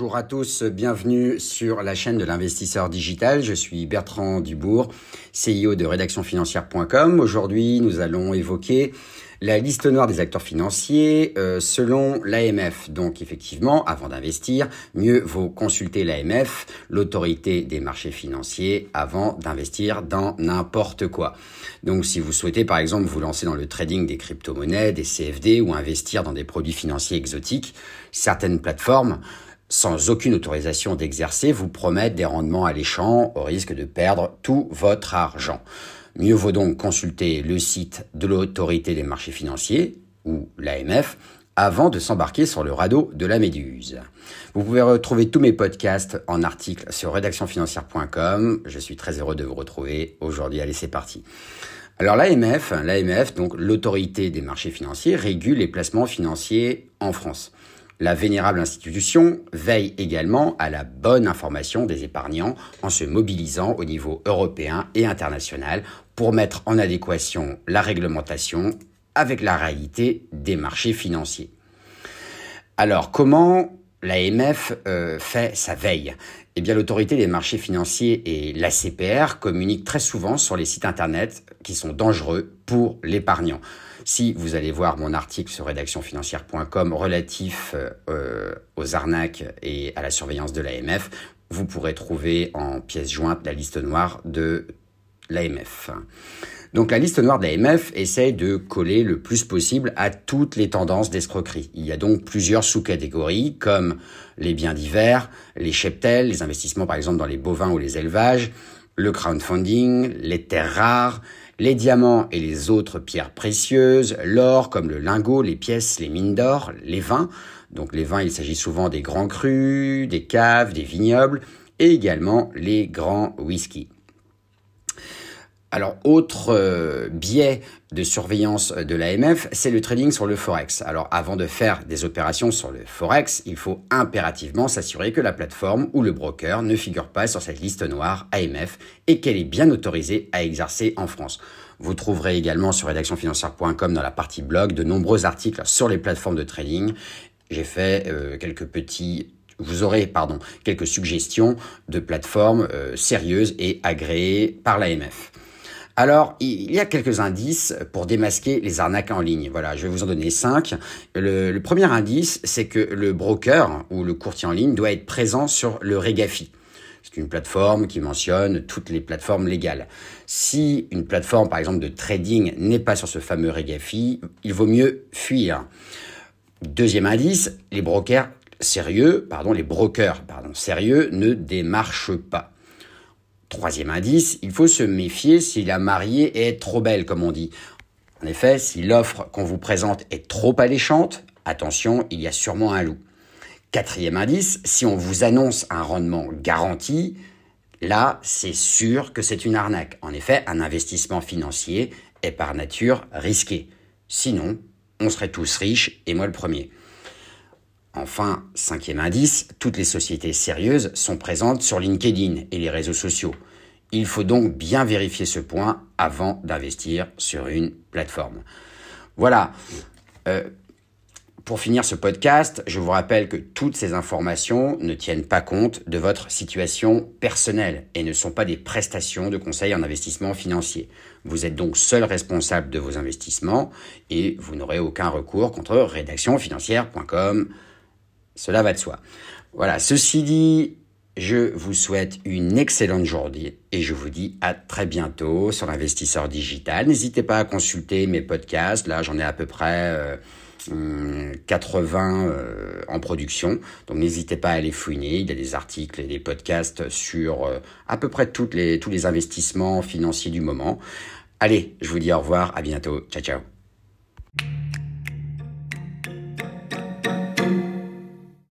Bonjour à tous, bienvenue sur la chaîne de l'investisseur digital. Je suis Bertrand Dubourg, CEO de rédactionfinancière.com. Aujourd'hui, nous allons évoquer la liste noire des acteurs financiers euh, selon l'AMF. Donc effectivement, avant d'investir, mieux vaut consulter l'AMF, l'autorité des marchés financiers, avant d'investir dans n'importe quoi. Donc si vous souhaitez par exemple vous lancer dans le trading des crypto-monnaies, des CFD ou investir dans des produits financiers exotiques, certaines plateformes sans aucune autorisation d'exercer, vous promettent des rendements alléchants au risque de perdre tout votre argent. Mieux vaut donc consulter le site de l'autorité des marchés financiers, ou l'AMF, avant de s'embarquer sur le radeau de la méduse. Vous pouvez retrouver tous mes podcasts en article sur rédactionfinancière.com. Je suis très heureux de vous retrouver aujourd'hui. Allez, c'est parti. Alors l'AMF, l'AMF, donc l'autorité des marchés financiers, régule les placements financiers en France. La vénérable institution veille également à la bonne information des épargnants en se mobilisant au niveau européen et international pour mettre en adéquation la réglementation avec la réalité des marchés financiers. Alors comment l'AMF euh, fait sa veille Eh bien l'autorité des marchés financiers et l'ACPR communiquent très souvent sur les sites internet qui sont dangereux pour l'épargnant. Si vous allez voir mon article sur rédactionfinancière.com relatif euh, aux arnaques et à la surveillance de l'AMF, vous pourrez trouver en pièce jointe la liste noire de l'AMF. Donc la liste noire de l'AMF essaie de coller le plus possible à toutes les tendances d'escroquerie. Il y a donc plusieurs sous-catégories comme les biens divers, les cheptels, les investissements par exemple dans les bovins ou les élevages, le crowdfunding, les terres rares, les diamants et les autres pierres précieuses, l'or comme le lingot, les pièces, les mines d'or, les vins. Donc les vins, il s'agit souvent des grands crus, des caves, des vignobles et également les grands whisky. Alors, autre euh, biais de surveillance de l'AMF, c'est le trading sur le Forex. Alors, avant de faire des opérations sur le Forex, il faut impérativement s'assurer que la plateforme ou le broker ne figure pas sur cette liste noire AMF et qu'elle est bien autorisée à exercer en France. Vous trouverez également sur rédactionfinancière.com dans la partie blog de nombreux articles sur les plateformes de trading. J'ai fait euh, quelques petits vous aurez pardon, quelques suggestions de plateformes euh, sérieuses et agréées par l'AMF. Alors, il y a quelques indices pour démasquer les arnaques en ligne. Voilà, je vais vous en donner cinq. Le, premier indice, c'est que le broker ou le courtier en ligne doit être présent sur le Regafi. C'est une plateforme qui mentionne toutes les plateformes légales. Si une plateforme, par exemple, de trading n'est pas sur ce fameux Regafi, il vaut mieux fuir. Deuxième indice, les brokers sérieux, pardon, les brokers, pardon, sérieux ne démarchent pas. Troisième indice, il faut se méfier si la mariée est trop belle, comme on dit. En effet, si l'offre qu'on vous présente est trop alléchante, attention, il y a sûrement un loup. Quatrième indice, si on vous annonce un rendement garanti, là, c'est sûr que c'est une arnaque. En effet, un investissement financier est par nature risqué. Sinon, on serait tous riches, et moi le premier. Enfin, cinquième indice, toutes les sociétés sérieuses sont présentes sur LinkedIn et les réseaux sociaux. Il faut donc bien vérifier ce point avant d'investir sur une plateforme. Voilà. Euh, pour finir ce podcast, je vous rappelle que toutes ces informations ne tiennent pas compte de votre situation personnelle et ne sont pas des prestations de conseil en investissement financier. Vous êtes donc seul responsable de vos investissements et vous n'aurez aucun recours contre rédactionfinancière.com. Cela va de soi. Voilà, ceci dit, je vous souhaite une excellente journée et je vous dis à très bientôt sur l'investisseur digital. N'hésitez pas à consulter mes podcasts. Là, j'en ai à peu près 80 euh, euh, en production. Donc n'hésitez pas à les fouiner. Il y a des articles et des podcasts sur euh, à peu près tous les investissements financiers du moment. Allez, je vous dis au revoir, à bientôt. Ciao ciao.